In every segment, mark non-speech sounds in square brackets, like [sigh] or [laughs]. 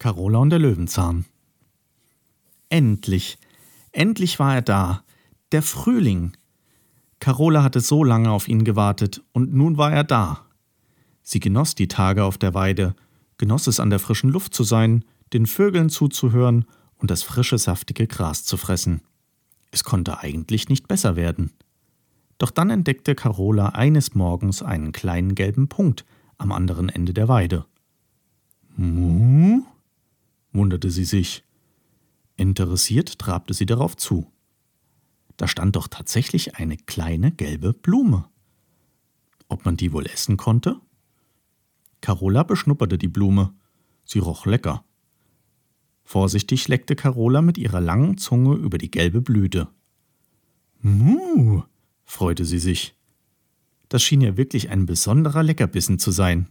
Carola und der Löwenzahn. Endlich, endlich war er da, der Frühling. Carola hatte so lange auf ihn gewartet, und nun war er da. Sie genoss die Tage auf der Weide, genoss es an der frischen Luft zu sein, den Vögeln zuzuhören und das frische, saftige Gras zu fressen. Es konnte eigentlich nicht besser werden. Doch dann entdeckte Carola eines Morgens einen kleinen gelben Punkt am anderen Ende der Weide. Muh? Wunderte sie sich. Interessiert trabte sie darauf zu. Da stand doch tatsächlich eine kleine gelbe Blume. Ob man die wohl essen konnte? Carola beschnupperte die Blume. Sie roch lecker. Vorsichtig leckte Carola mit ihrer langen Zunge über die gelbe Blüte. Muh, freute sie sich. Das schien ja wirklich ein besonderer Leckerbissen zu sein.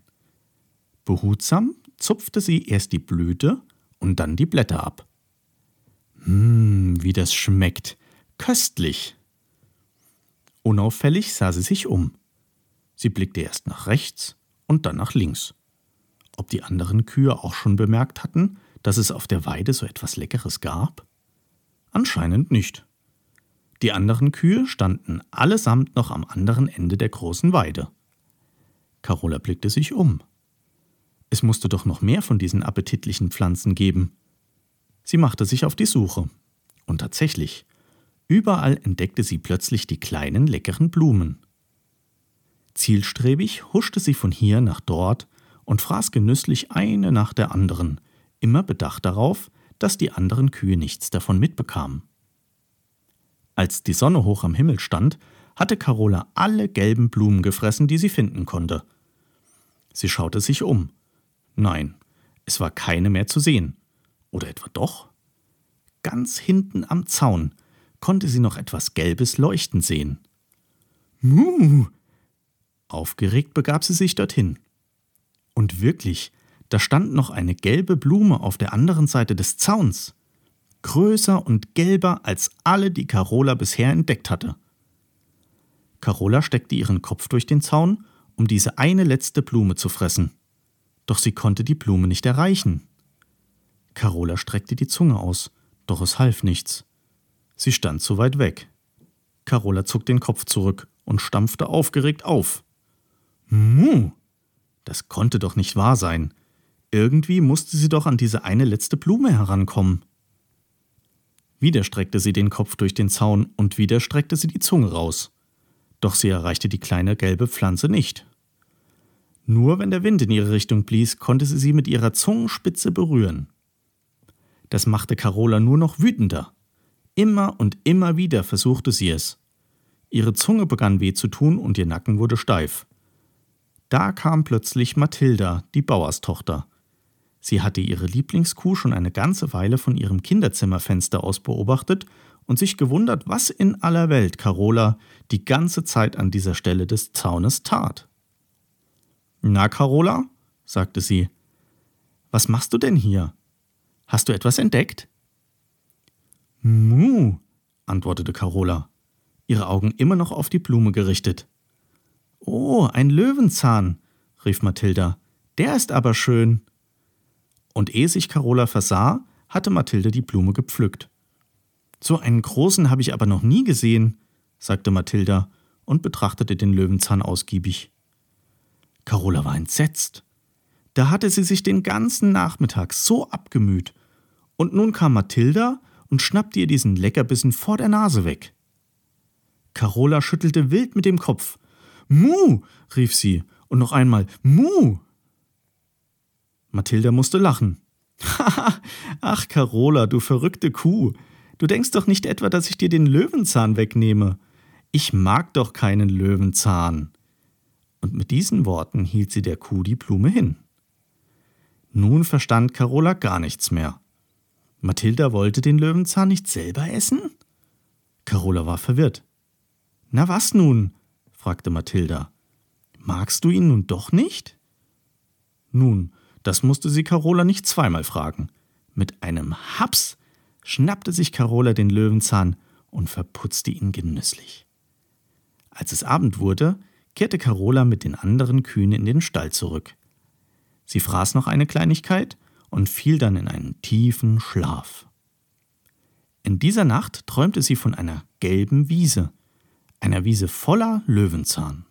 Behutsam zupfte sie erst die Blüte und dann die Blätter ab. Hm, wie das schmeckt. Köstlich. Unauffällig sah sie sich um. Sie blickte erst nach rechts und dann nach links. Ob die anderen Kühe auch schon bemerkt hatten, dass es auf der Weide so etwas Leckeres gab? Anscheinend nicht. Die anderen Kühe standen allesamt noch am anderen Ende der großen Weide. Carola blickte sich um. Es musste doch noch mehr von diesen appetitlichen Pflanzen geben. Sie machte sich auf die Suche. Und tatsächlich, überall entdeckte sie plötzlich die kleinen, leckeren Blumen. Zielstrebig huschte sie von hier nach dort und fraß genüsslich eine nach der anderen, immer bedacht darauf, dass die anderen Kühe nichts davon mitbekamen. Als die Sonne hoch am Himmel stand, hatte Carola alle gelben Blumen gefressen, die sie finden konnte. Sie schaute sich um Nein, es war keine mehr zu sehen. Oder etwa doch? Ganz hinten am Zaun konnte sie noch etwas Gelbes leuchten sehen. Muh! Aufgeregt begab sie sich dorthin. Und wirklich, da stand noch eine gelbe Blume auf der anderen Seite des Zauns. Größer und gelber als alle, die Carola bisher entdeckt hatte. Carola steckte ihren Kopf durch den Zaun, um diese eine letzte Blume zu fressen doch sie konnte die Blume nicht erreichen. Carola streckte die Zunge aus, doch es half nichts. Sie stand zu weit weg. Carola zog den Kopf zurück und stampfte aufgeregt auf. Muh! Das konnte doch nicht wahr sein. Irgendwie musste sie doch an diese eine letzte Blume herankommen. Wieder streckte sie den Kopf durch den Zaun und wieder streckte sie die Zunge raus. Doch sie erreichte die kleine gelbe Pflanze nicht. Nur wenn der Wind in ihre Richtung blies, konnte sie sie mit ihrer Zungenspitze berühren. Das machte Carola nur noch wütender. Immer und immer wieder versuchte sie es. Ihre Zunge begann weh zu tun und ihr Nacken wurde steif. Da kam plötzlich Mathilda, die Bauerstochter. Sie hatte ihre Lieblingskuh schon eine ganze Weile von ihrem Kinderzimmerfenster aus beobachtet und sich gewundert, was in aller Welt Carola die ganze Zeit an dieser Stelle des Zaunes tat. Na, Carola, sagte sie, was machst du denn hier? Hast du etwas entdeckt? Muh, antwortete Carola, ihre Augen immer noch auf die Blume gerichtet. Oh, ein Löwenzahn, rief Mathilda, der ist aber schön. Und ehe sich Carola versah, hatte Mathilde die Blume gepflückt. So einen großen habe ich aber noch nie gesehen, sagte Mathilda und betrachtete den Löwenzahn ausgiebig. Carola war entsetzt. Da hatte sie sich den ganzen Nachmittag so abgemüht. Und nun kam Mathilda und schnappte ihr diesen Leckerbissen vor der Nase weg. Carola schüttelte wild mit dem Kopf. Mu! rief sie, und noch einmal Mu! Mathilda musste lachen. [laughs] Ach, Carola, du verrückte Kuh. Du denkst doch nicht etwa, dass ich dir den Löwenzahn wegnehme. Ich mag doch keinen Löwenzahn und mit diesen Worten hielt sie der Kuh die Blume hin. Nun verstand Carola gar nichts mehr. Mathilda wollte den Löwenzahn nicht selber essen? Carola war verwirrt. Na was nun? fragte Mathilda. Magst du ihn nun doch nicht? Nun, das musste sie Carola nicht zweimal fragen. Mit einem Haps schnappte sich Carola den Löwenzahn und verputzte ihn genüsslich. Als es Abend wurde, kehrte Carola mit den anderen Kühen in den Stall zurück. Sie fraß noch eine Kleinigkeit und fiel dann in einen tiefen Schlaf. In dieser Nacht träumte sie von einer gelben Wiese, einer Wiese voller Löwenzahn.